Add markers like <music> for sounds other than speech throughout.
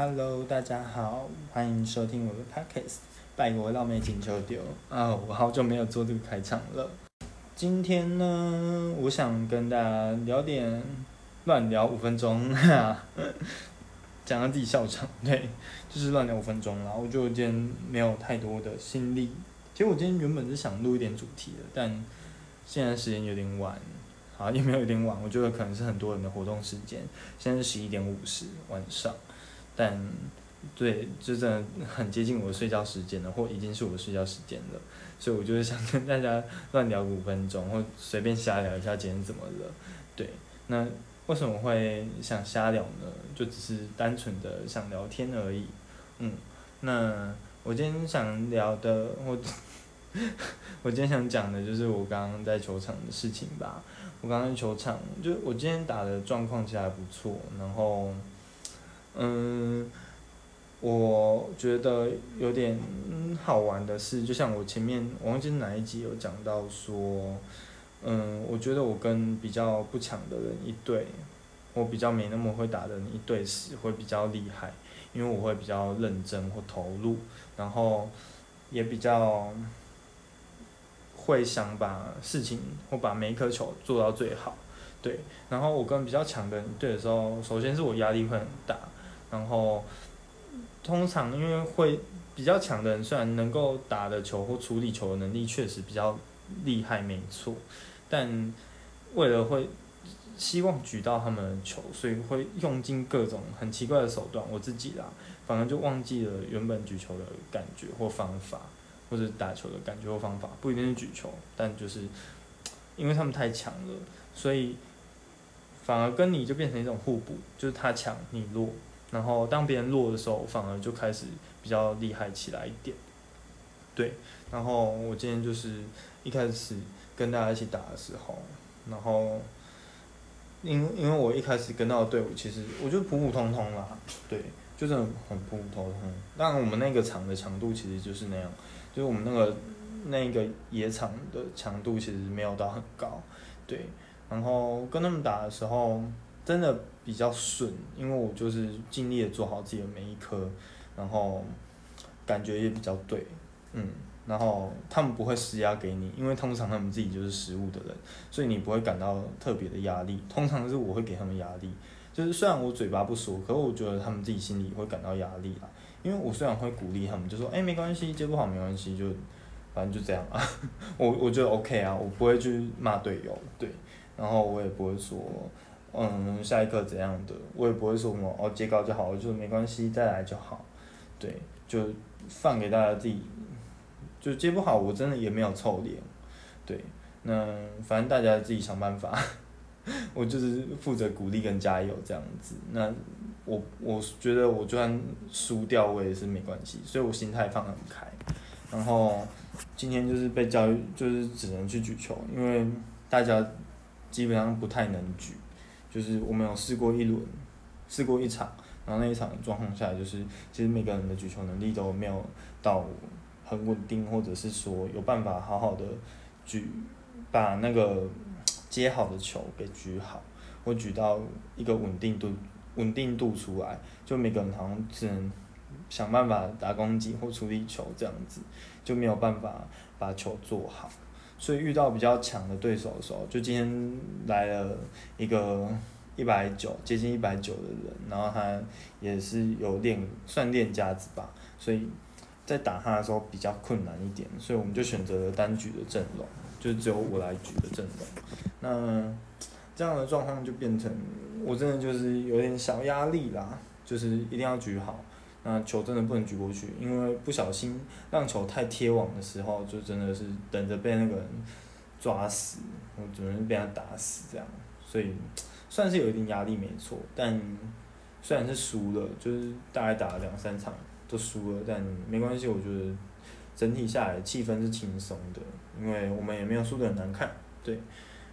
Hello，大家好，欢迎收听我的 Podcast《拜国绕妹金球丢》啊！我好久没有做这个开场了。今天呢，我想跟大家聊点乱聊五分钟，哈 <laughs> 讲到自己笑场，<laughs> 对，就是乱聊五分钟啦。我就今天没有太多的心力。其实我今天原本是想录一点主题的，但现在时间有点晚，啊，也没有有点晚，我觉得可能是很多人的活动时间。现在是十一点五十晚上。但，对，就真的很接近我的睡觉时间了，或已经是我睡觉时间了，所以我就是想跟大家乱聊五分钟，或随便瞎聊一下今天怎么了。对，那为什么会想瞎聊呢？就只是单纯的想聊天而已。嗯，那我今天想聊的，我 <laughs> 我今天想讲的就是我刚刚在球场的事情吧。我刚刚球场，就我今天打的状况其实还不错，然后。嗯，我觉得有点好玩的是，就像我前面我忘记哪一集有讲到说，嗯，我觉得我跟比较不强的人一对，我比较没那么会打的人一对时会比较厉害，因为我会比较认真或投入，然后也比较会想把事情或把每一颗球做到最好，对，然后我跟比较强的人一对的时候，首先是我压力会很大。然后，通常因为会比较强的人，虽然能够打的球或处理球的能力确实比较厉害，没错，但为了会希望举到他们的球，所以会用尽各种很奇怪的手段。我自己啦，反而就忘记了原本举球的感觉或方法，或者打球的感觉或方法，不一定是举球，但就是因为他们太强了，所以反而跟你就变成一种互补，就是他强你弱。然后当别人弱的时候，反而就开始比较厉害起来一点。对，然后我今天就是一开始跟大家一起打的时候，然后因因为我一开始跟到的队伍，其实我觉得普普通通啦，对，就是很普普通通。但我们那个场的强度其实就是那样，就是我们那个那个野场的强度其实没有到很高，对。然后跟他们打的时候。真的比较顺，因为我就是尽力的做好自己的每一颗，然后感觉也比较对，嗯，然后他们不会施压给你，因为通常他们自己就是失误的人，所以你不会感到特别的压力。通常是我会给他们压力，就是虽然我嘴巴不说，可是我觉得他们自己心里会感到压力啦。因为我虽然会鼓励他们，就说哎没关系，接不好没关系，就反正就这样啊，<laughs> 我我觉得 OK 啊，我不会去骂队友，对，然后我也不会说。嗯，下一课怎样的，我也不会说什么哦，接高就好，我就没关系，再来就好，对，就放给大家自己，就接不好，我真的也没有臭脸，对，那反正大家自己想办法，<laughs> 我就是负责鼓励跟加油这样子，那我我觉得我就算输掉我也是没关系，所以我心态放很开，然后今天就是被教育就是只能去举球，因为大家基本上不太能举。就是我们有试过一轮，试过一场，然后那一场状况下，就是其实每个人的举球能力都没有到很稳定，或者是说有办法好好的举，把那个接好的球给举好，或举到一个稳定度稳定度出来，就每个人好像只能想办法打攻击或处理球这样子，就没有办法把球做好。所以遇到比较强的对手的时候，就今天来了一个一百九接近一百九的人，然后他也是有练算练家子吧，所以在打他的时候比较困难一点，所以我们就选择了单举的阵容，就只有我来举的阵容。那这样的状况就变成我真的就是有点小压力啦，就是一定要举好。那球真的不能举过去，因为不小心让球太贴网的时候，就真的是等着被那个人抓死，我只能被他打死这样。所以算是有一点压力没错，但虽然是输了，就是大概打了两三场都输了，但没关系，我觉得整体下来气氛是轻松的，因为我们也没有输得很难看。对，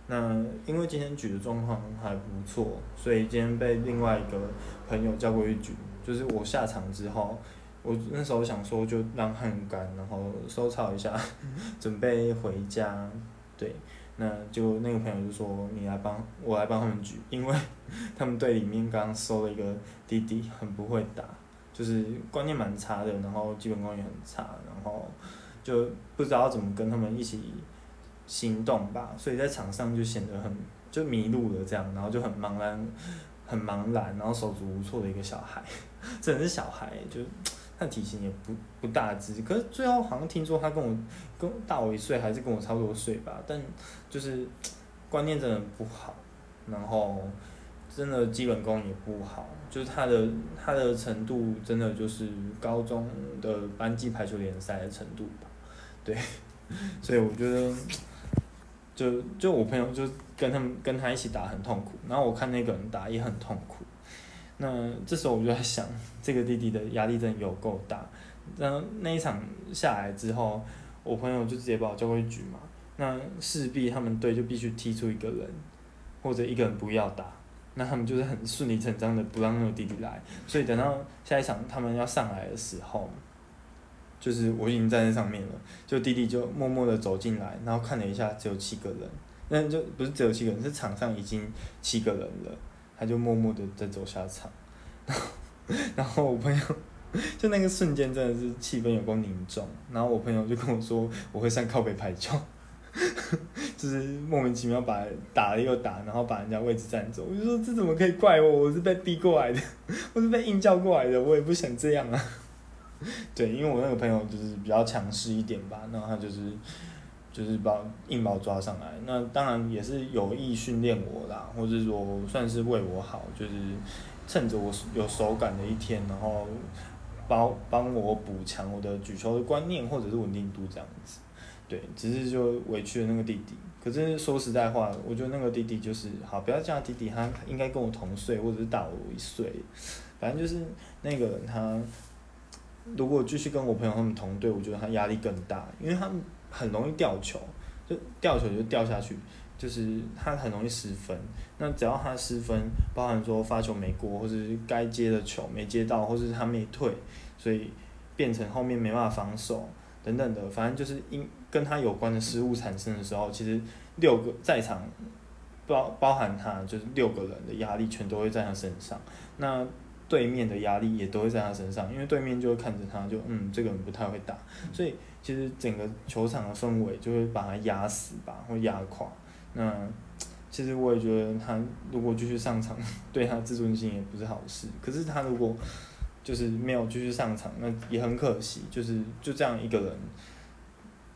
那因为今天举的状况还不错，所以今天被另外一个朋友叫过去举。就是我下场之后，我那时候想说就让汗干，然后收操一下，<laughs> 准备回家。对，那就那个朋友就说你来帮我来帮他们举，因为他们队里面刚刚收了一个弟弟，很不会打，就是观念蛮差的，然后基本功也很差，然后就不知道怎么跟他们一起行动吧，所以在场上就显得很就迷路了这样，然后就很茫然，很茫然，然后手足无措的一个小孩，<laughs> 真的是小孩，就他体型也不不大只，可是最后好像听说他跟我跟大我一岁，还是跟我差不多岁吧，但就是观念真的不好，然后。真的基本功也不好，就是他的他的程度真的就是高中的班级排球联赛的程度吧，对，<laughs> 所以我觉得，就就我朋友就跟他们跟他一起打很痛苦，然后我看那个人打也很痛苦，那这时候我就在想，这个弟弟的压力真的有够大，然后那一场下来之后，我朋友就直接把我叫过去局嘛，那势必他们队就必须踢出一个人，或者一个人不要打。那他们就是很顺理成章的不让那个弟弟来，所以等到下一场他们要上来的时候，就是我已经站在上面了，就弟弟就默默的走进来，然后看了一下，只有七个人，那就不是只有七个人，是场上已经七个人了，他就默默的在走下场，<laughs> 然后然后我朋友就那个瞬间真的是气氛有够凝重，然后我朋友就跟我说我会上靠北排球。<laughs> 就是莫名其妙把打了又打，然后把人家位置占走。我就说这怎么可以怪我？我是被逼过来的，<laughs> 我是被硬叫过来的，我也不想这样啊。<laughs> 对，因为我那个朋友就是比较强势一点吧，然后他就是就是把硬把我抓上来。那当然也是有意训练我啦，或者说算是为我好，就是趁着我有手感的一天，然后帮帮我补强我的举球的观念或者是稳定度这样子。对，只是就委屈了那个弟弟。可是说实在话，我觉得那个弟弟就是好，不要叫他弟弟，他应该跟我同岁，或者是大我一岁。反正就是那个他，如果继续跟我朋友他们同队，我觉得他压力更大，因为他们很容易掉球，就掉球就掉下去，就是他很容易失分。那只要他失分，包含说发球没过，或者是该接的球没接到，或者是他没退，所以变成后面没办法防守。等等的，反正就是因跟他有关的失误产生的时候，其实六个在场包包含他就是六个人的压力全都会在他身上，那对面的压力也都会在他身上，因为对面就会看着他就嗯这个人不太会打，所以其实整个球场的氛围就会把他压死吧，或压垮。那其实我也觉得他如果继续上场，对他自尊心也不是好事。可是他如果就是没有继续上场，那也很可惜。就是就这样一个人，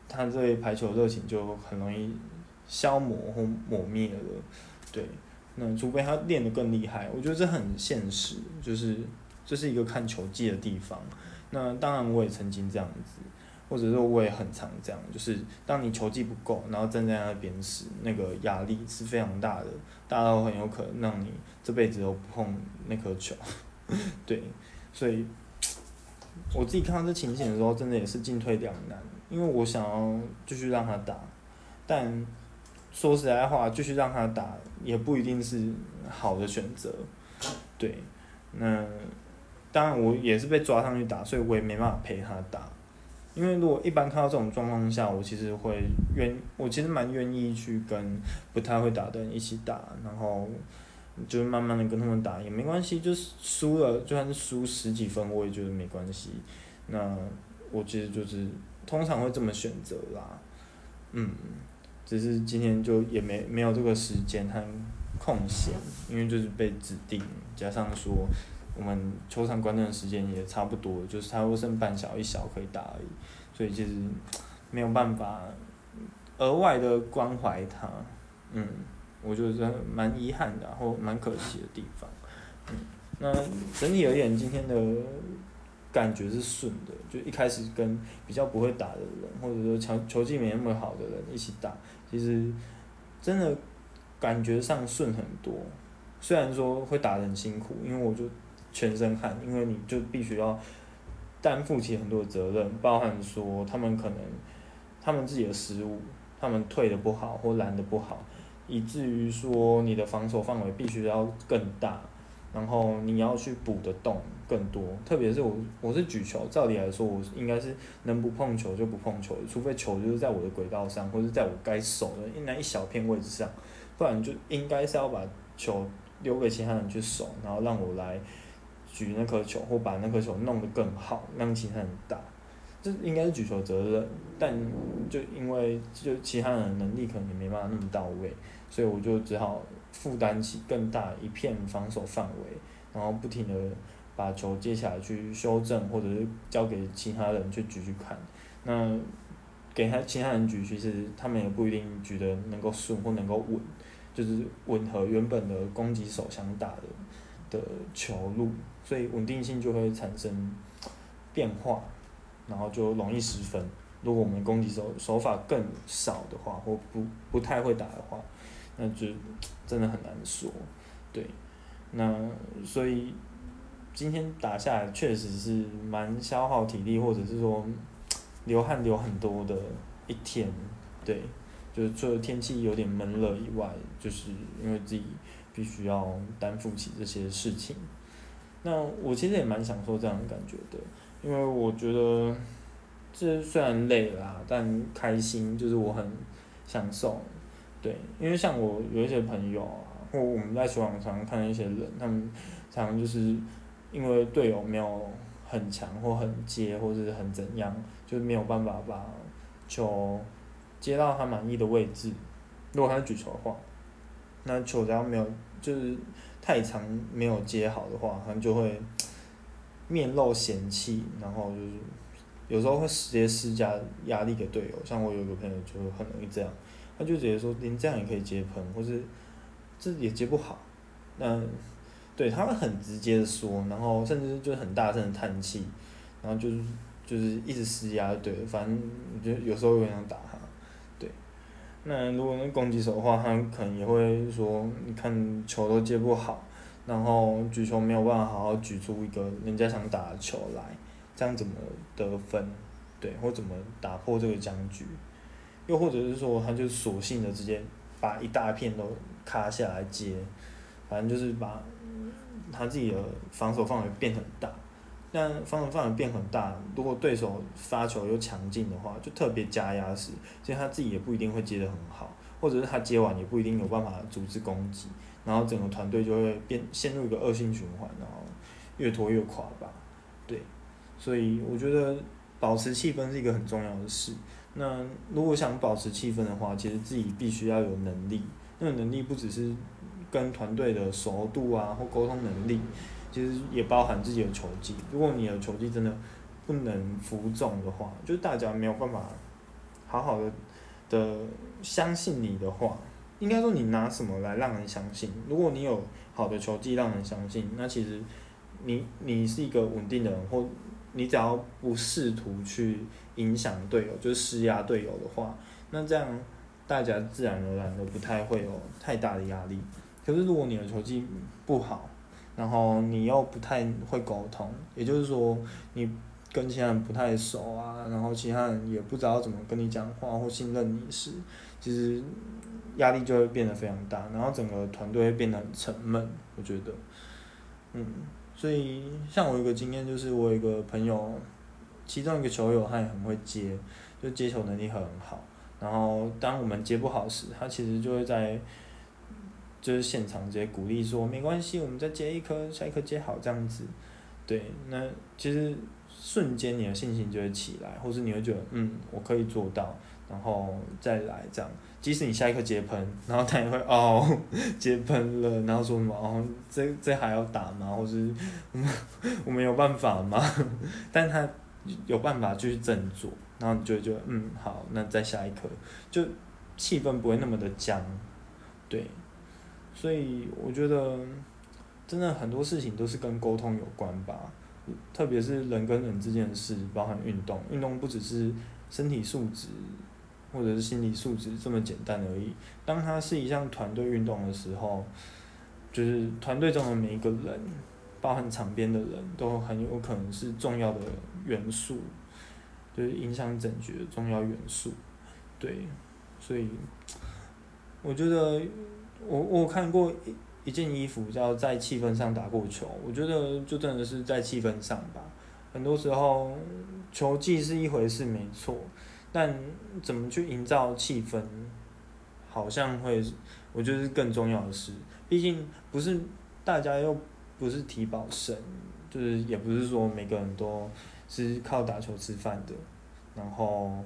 他这排球热情就很容易消磨或抹灭了。对，那除非他练得更厉害，我觉得这很现实。就是这是一个看球技的地方。那当然我也曾经这样子，或者说我也很常这样。就是当你球技不够，然后站在那边时，那个压力是非常大的，大到很有可能让你这辈子都不碰那颗球。<laughs> 对。所以，我自己看到这情形的时候，真的也是进退两难。因为我想要继续让他打，但说实在话，继续让他打也不一定是好的选择。对，那当然我也是被抓上去打，所以我也没办法陪他打。因为如果一般看到这种状况下，我其实会愿，我其实蛮愿意去跟不太会打的人一起打，然后。就慢慢的跟他们打也没关系，就是输了就算是输十几分，我也觉得没关系。那我其实就是通常会这么选择啦，嗯，只是今天就也没没有这个时间和空闲，因为就是被指定，加上说我们球场观战的时间也差不多，就是差不多剩半小一小可以打而已，所以其实没有办法额外的关怀他，嗯。我觉得蛮遗憾的，然后蛮可惜的地方。嗯，那整体而言，今天的感觉是顺的。就一开始跟比较不会打的人，或者说球球技没那么好的人一起打，其实真的感觉上顺很多。虽然说会打得很辛苦，因为我就全身汗，因为你就必须要担负起很多责任，包含说他们可能他们自己的失误，他们退的不好或拦的不好。以至于说你的防守范围必须要更大，然后你要去补的洞更多。特别是我我是举球，照理来说我应该是能不碰球就不碰球，除非球就是在我的轨道上，或者在我该守的那一小片位置上，不然就应该是要把球留给其他人去守，然后让我来举那颗球，或把那颗球弄得更好，让其他人打。这应该是举球责任，但就因为就其他人能力可能也没办法那么到位，所以我就只好负担起更大一片防守范围，然后不停的把球接下来去修正，或者是交给其他人去举举看。那给他其他人举，其实他们也不一定举得能够顺或能够稳，就是吻合原本的攻击手想打的的球路，所以稳定性就会产生变化。然后就容易失分。如果我们攻击手手法更少的话，或不不太会打的话，那就真的很难说。对，那所以今天打下来确实是蛮消耗体力，或者是说流汗流很多的一天。对，就是除了天气有点闷热以外，就是因为自己必须要担负起这些事情。那我其实也蛮享受这样的感觉的。因为我觉得，这虽然累啦，但开心就是我很享受，对，因为像我有一些朋友啊，或我们在球场上看一些人，他们常常就是因为队友没有很强或很接或者是很怎样，就是没有办法把球接到他满意的位置。如果他举球的话，那球只要没有就是太长没有接好的话，他就会。面露嫌弃，然后就是有时候会直接施加压力给队友。像我有个朋友就很容易这样，他就直接说：“连这样也可以接喷，或是这也接不好。”那对他们很直接的说，然后甚至就是很大声的叹气，然后就是就是一直施压，对，反正我觉得有时候有想打他。对，那如果那攻击手的话，他可能也会说：“你看球都接不好。”然后举球没有办法好好举出一个人家想打的球来，这样怎么得分？对，或怎么打破这个僵局？又或者是说，他就索性的直接把一大片都卡下来接，反正就是把他自己的防守范围变很大。但防守范围变很大，如果对手发球又强劲的话，就特别加压时，所以他自己也不一定会接得很好，或者是他接完也不一定有办法组织攻击。然后整个团队就会变陷入一个恶性循环，然后越拖越垮吧。对，所以我觉得保持气氛是一个很重要的事。那如果想保持气氛的话，其实自己必须要有能力。那个能力不只是跟团队的熟度啊，或沟通能力，其实也包含自己的球技。如果你的球技真的不能服众的话，就是大家没有办法好好的的相信你的话。应该说，你拿什么来让人相信？如果你有好的球技让人相信，那其实你你是一个稳定的人，或你只要不试图去影响队友，就是施压队友的话，那这样大家自然而然的不太会有太大的压力。可是如果你的球技不好，然后你又不太会沟通，也就是说你跟其他人不太熟啊，然后其他人也不知道怎么跟你讲话或信任你时，其实。压力就会变得非常大，然后整个团队会变得很沉闷。我觉得，嗯，所以像我有个经验，就是我有一个朋友，其中一个球友他也很会接，就接球能力很好。然后当我们接不好时，他其实就会在就是现场直接鼓励说：“没关系，我们再接一颗，下一颗接好这样子。”对，那其实瞬间你的信心就会起来，或是你会觉得：“嗯，我可以做到。”然后再来这样，即使你下一颗接喷，然后他也会哦接喷了，然后说什么哦这这还要打吗？或是我我没有办法吗？<laughs> 但他有办法去振作，然后你就觉得嗯好，那再下一颗，就气氛不会那么的僵，对，所以我觉得真的很多事情都是跟沟通有关吧，特别是人跟人之间的事，包含运动，运动不只是身体素质。或者是心理素质这么简单而已。当它是一项团队运动的时候，就是团队中的每一个人，包含场边的人都很有可能是重要的元素，就是影响整局的重要元素。对，所以我觉得我我看过一一件衣服叫在气氛上打过球，我觉得就真的是在气氛上吧。很多时候球技是一回事，没错。但怎么去营造气氛，好像会，我觉得是更重要的事。毕竟不是大家又不是体保生，就是也不是说每个人都是靠打球吃饭的，然后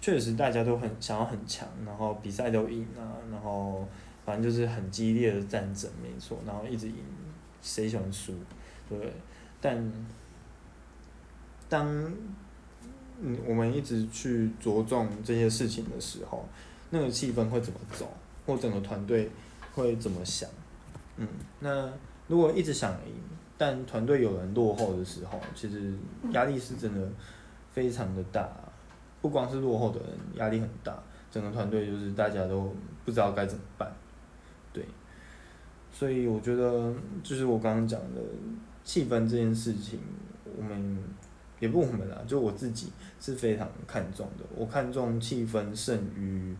确实大家都很想要很强，然后比赛都赢啊，然后反正就是很激烈的战争，没错，然后一直赢，谁喜欢输，对不对？但当嗯我们一直去着重这些事情的时候，那个气氛会怎么走，或整个团队会怎么想？嗯，那如果一直想赢，但团队有人落后的时候，其实压力是真的非常的大。不光是落后的人压力很大，整个团队就是大家都不知道该怎么办。所以我觉得就是我刚刚讲的气氛这件事情，我们也不我们啦，就我自己是非常看重的。我看重气氛胜于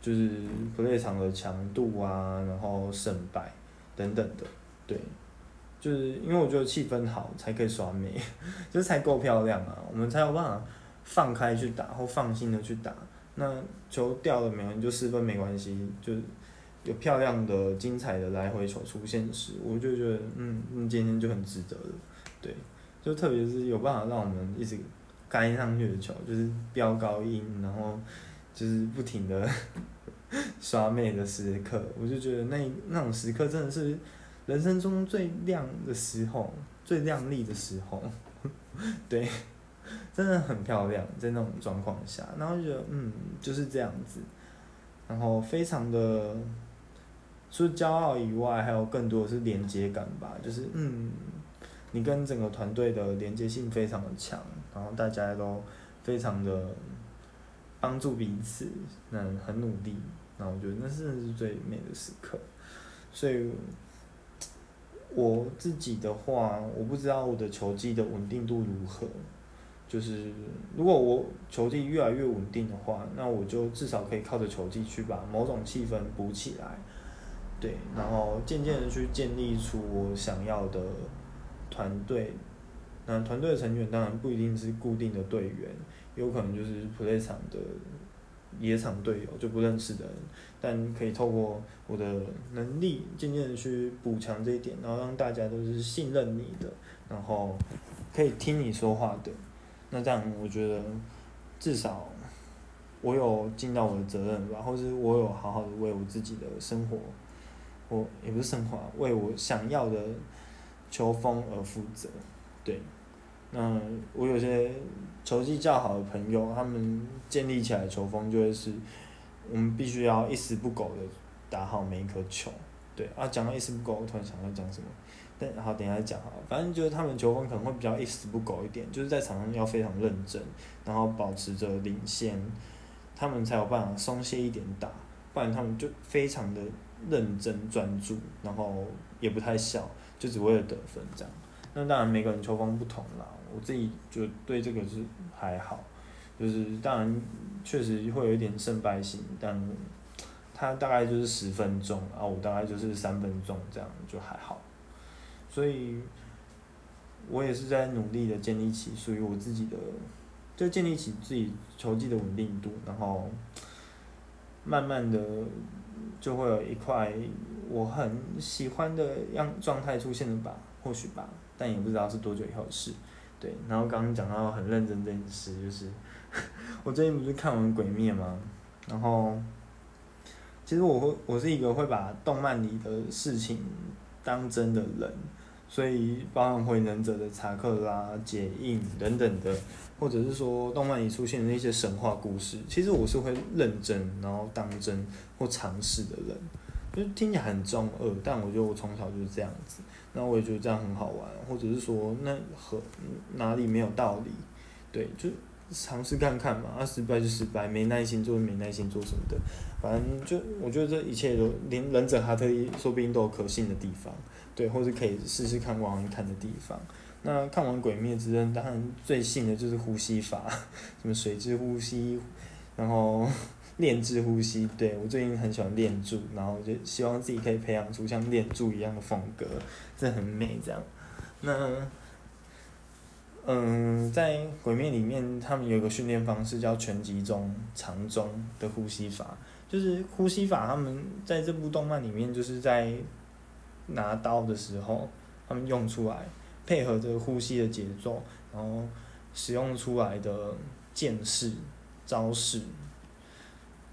就是 play 场的强度啊，然后胜败等等的，对。就是因为我觉得气氛好才可以耍美，就是才够漂亮啊，我们才有办法放开去打或放心的去打。那球掉了没有，你就失分没关系，就有漂亮的、精彩的来回球出现时，我就觉得嗯，今天就很值得了。对，就特别是有办法让我们一直干上去的球，就是飙高音，然后就是不停的 <laughs> 刷妹的时刻，我就觉得那那种时刻真的是。人生中最亮的时候，最亮丽的时候，<laughs> 对，真的很漂亮，在那种状况下，然后就觉得，嗯，就是这样子，然后非常的，除了骄傲以外，还有更多的是连接感吧，就是，嗯，你跟整个团队的连接性非常的强，然后大家都非常的帮助彼此，那很努力，然后我觉得那是最美的时刻，所以。我自己的话，我不知道我的球技的稳定度如何。就是如果我球技越来越稳定的话，那我就至少可以靠着球技去把某种气氛补起来。对，然后渐渐的去建立出我想要的团队。那团队的成员当然不一定是固定的队员，有可能就是 play 场的。野场队友就不认识的人，但可以透过我的能力，渐渐的去补强这一点，然后让大家都是信任你的，然后可以听你说话的。那这样我觉得，至少我有尽到我的责任吧，或是我有好好的为我自己的生活，我也不是生活，为我想要的球风而负责，对。那我有些球技较好的朋友，他们建立起来球风就会是，我们必须要一丝不苟的打好每一颗球。对啊，讲到一丝不苟，我突然想到讲什么，但好等下讲哈。反正就是他们球风可能会比较一丝不苟一点，就是在场上要非常认真，然后保持着领先，他们才有办法松懈一点打，不然他们就非常的认真专注，然后也不太笑，就只为了得分这样。那当然每个人球风不同啦。我自己就对这个是还好，就是当然确实会有一点胜败心，但他大概就是十分钟，啊，我大概就是三分钟，这样就还好。所以，我也是在努力的建立起属于我自己的，就建立起自己球技的稳定度，然后慢慢的就会有一块我很喜欢的样状态出现的吧，或许吧，但也不知道是多久以后的事。对，然后刚刚讲到很认真这件事，就是 <laughs> 我最近不是看完《鬼灭》吗？然后其实我会，我是一个会把动漫里的事情当真的人，所以包含《火忍者》的查克拉、解印等等的，或者是说动漫里出现的一些神话故事，其实我是会认真，然后当真或尝试的人。就听起来很中二，但我觉得我从小就是这样子。那我也觉得这样很好玩，或者是说那和哪里没有道理，对，就尝试看看嘛，啊失败就失败，没耐心做没耐心做什么的，反正就我觉得这一切都连忍者哈特利说不定都有可信的地方，对，或者可以试试看往看的地方。那看完鬼灭之刃，当然最信的就是呼吸法，<laughs> 什么水之呼吸，然后。练之呼吸，对我最近很喜欢练柱，然后就希望自己可以培养出像练柱一样的风格，这很美这样。那，嗯，在《鬼灭》里面，他们有一个训练方式叫全集中长中的呼吸法，就是呼吸法，他们在这部动漫里面就是在拿刀的时候，他们用出来。配合着呼吸的节奏，然后使用出来的剑式招式，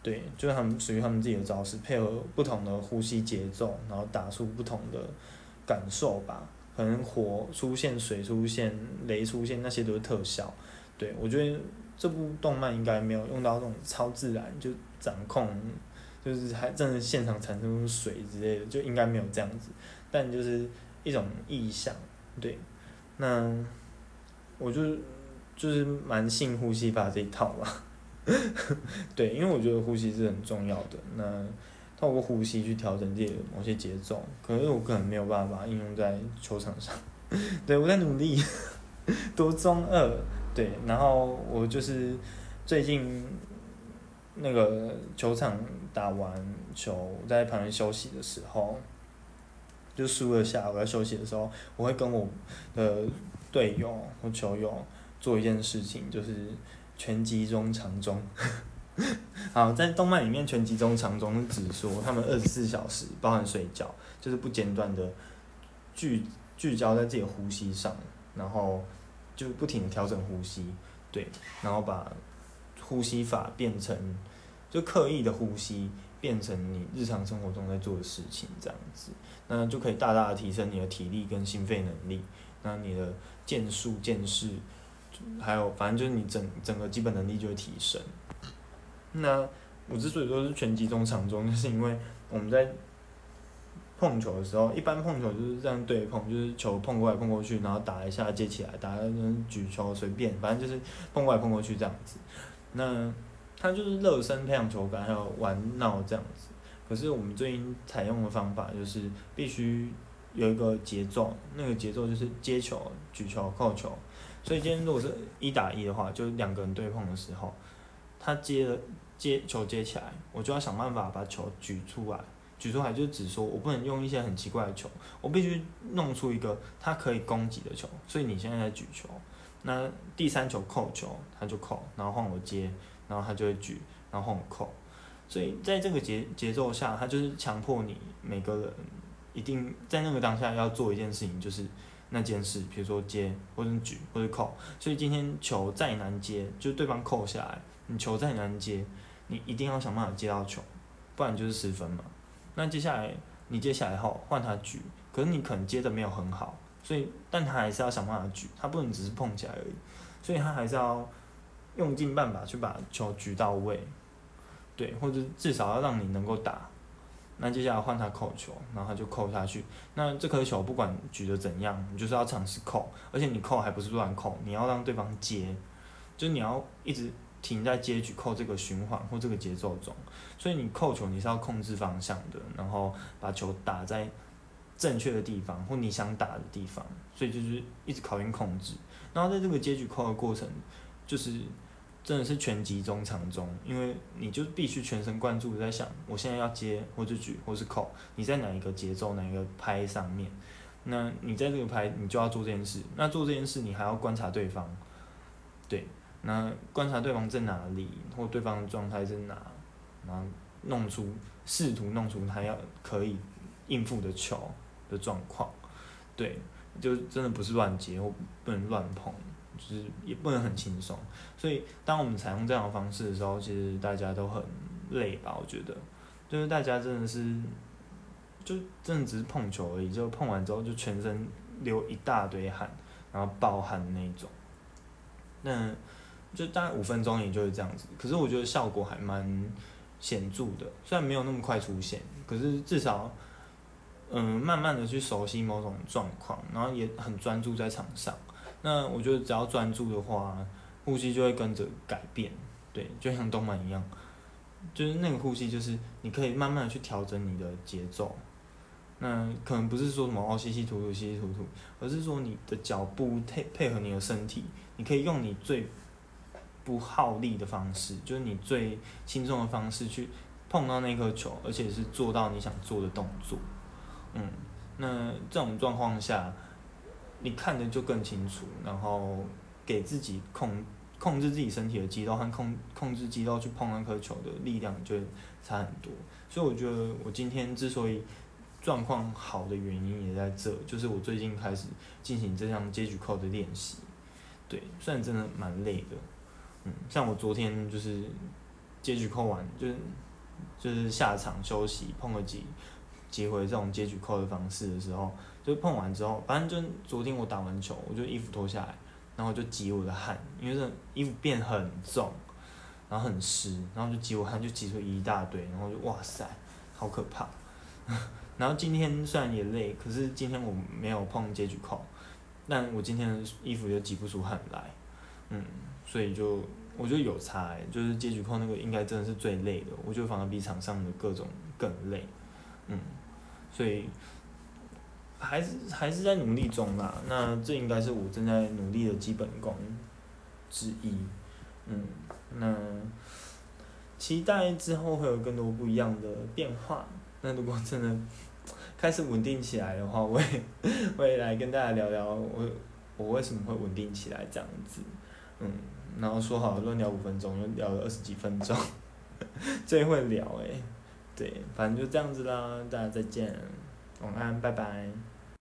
对，就是他们属于他们自己的招式，配合不同的呼吸节奏，然后打出不同的感受吧。可能火出现、水出现、雷出现，那些都是特效。对我觉得这部动漫应该没有用到那种超自然，就掌控，就是还真的现场产生水之类的，就应该没有这样子。但就是一种意象，对。那我就就是蛮信呼吸法这一套吧。<laughs> 对，因为我觉得呼吸是很重要的。那透过呼吸去调整自己的某些节奏，可是我可能没有办法应用在球场上。<laughs> 对，我在努力，<laughs> 读中二，对，然后我就是最近那个球场打完球，在旁边休息的时候，就输了下，我在休息的时候，我会跟我的队友或球友做一件事情，就是拳击中场中。<laughs> 好，在动漫里面，全集中长中是指说他们二十四小时包含睡觉，就是不间断的聚聚焦在自己呼吸上，然后就不停的调整呼吸，对，然后把呼吸法变成就刻意的呼吸变成你日常生活中在做的事情，这样子，那就可以大大的提升你的体力跟心肺能力，那你的剑术剑势，还有反正就是你整整个基本能力就会提升。那我之所以说是拳击中场中，就是因为我们在碰球的时候，一般碰球就是这样对碰，就是球碰过来碰过去，然后打一下接起来，打举球随便，反正就是碰过来碰过去这样子。那他就是热身培养球感，还有玩闹这样子。可是我们最近采用的方法就是必须有一个节奏，那个节奏就是接球、举球、扣球。所以今天如果是一打一的话，就两个人对碰的时候。他接了接球接起来，我就要想办法把球举出来，举出来就只说我不能用一些很奇怪的球，我必须弄出一个他可以攻击的球。所以你现在在举球，那第三球扣球他就扣，然后换我接，然后他就会举，然后换我扣。所以在这个节节奏下，他就是强迫你每个人一定在那个当下要做一件事情，就是那件事，比如说接或者举或者扣。所以今天球再难接，就对方扣下来。你球再难接，你一定要想办法接到球，不然就是失分嘛。那接下来你接下来后换他举，可是你可能接的没有很好，所以但他还是要想办法举，他不能只是碰起来而已，所以他还是要用尽办法去把球举到位，对，或者至少要让你能够打。那接下来换他扣球，然后他就扣下去。那这颗球不管举的怎样，你就是要尝试扣，而且你扣还不是乱扣，你要让对方接，就你要一直。停在接举扣这个循环或这个节奏中，所以你扣球你是要控制方向的，然后把球打在正确的地方或你想打的地方，所以就是一直考验控制。然后在这个接举扣的过程，就是真的是全集中场中，因为你就必须全神贯注在想，我现在要接或者举或是扣，你在哪一个节奏哪一个拍上面，那你在这个拍你就要做这件事，那做这件事你还要观察对方，对。那观察对方在哪里，或对方的状态在哪，然后弄出试图弄出他要可以应付的球的状况，对，就真的不是乱接或不能乱碰，就是也不能很轻松。所以当我们采用这样的方式的时候，其实大家都很累吧？我觉得，就是大家真的是，就真的只是碰球而已，就碰完之后就全身流一大堆汗，然后暴汗那种，那。就大概五分钟也就是这样子，可是我觉得效果还蛮显著的，虽然没有那么快出现，可是至少，嗯，慢慢的去熟悉某种状况，然后也很专注在场上。那我觉得只要专注的话，呼吸就会跟着改变，对，就像动漫一样，就是那个呼吸就是你可以慢慢的去调整你的节奏。那可能不是说什么哦吸吸吐吐吸吸吐吐，而是说你的脚步配配合你的身体，你可以用你最不耗力的方式，就是你最轻松的方式去碰到那颗球，而且是做到你想做的动作。嗯，那这种状况下，你看的就更清楚，然后给自己控控制自己身体的肌肉和控控制肌肉去碰那颗球的力量就差很多。所以我觉得我今天之所以状况好的原因也在这，就是我最近开始进行这项接举扣的练习，对，虽然真的蛮累的，嗯，像我昨天就是接举扣完，就是就是下场休息碰了几接回这种接举扣的方式的时候，就碰完之后，反正就昨天我打完球，我就衣服脱下来，然后就挤我的汗，因为这衣服变很重，然后很湿，然后就挤我汗，就挤出一大堆，然后就哇塞，好可怕。<laughs> 然后今天虽然也累，可是今天我没有碰接举扣，但我今天的衣服就挤不出汗来，嗯，所以就我觉得有差，就是接举扣那个应该真的是最累的，我觉得反而比场上的各种更累，嗯，所以还是还是在努力中啦。那这应该是我正在努力的基本功之一，嗯，那期待之后会有更多不一样的变化。那如果真的开始稳定起来的话，我也我也来跟大家聊聊我我为什么会稳定起来这样子，嗯，然后说好论聊五分钟，又聊了二十几分钟，<laughs> 最会聊诶，对，反正就这样子啦，大家再见，晚安，拜拜。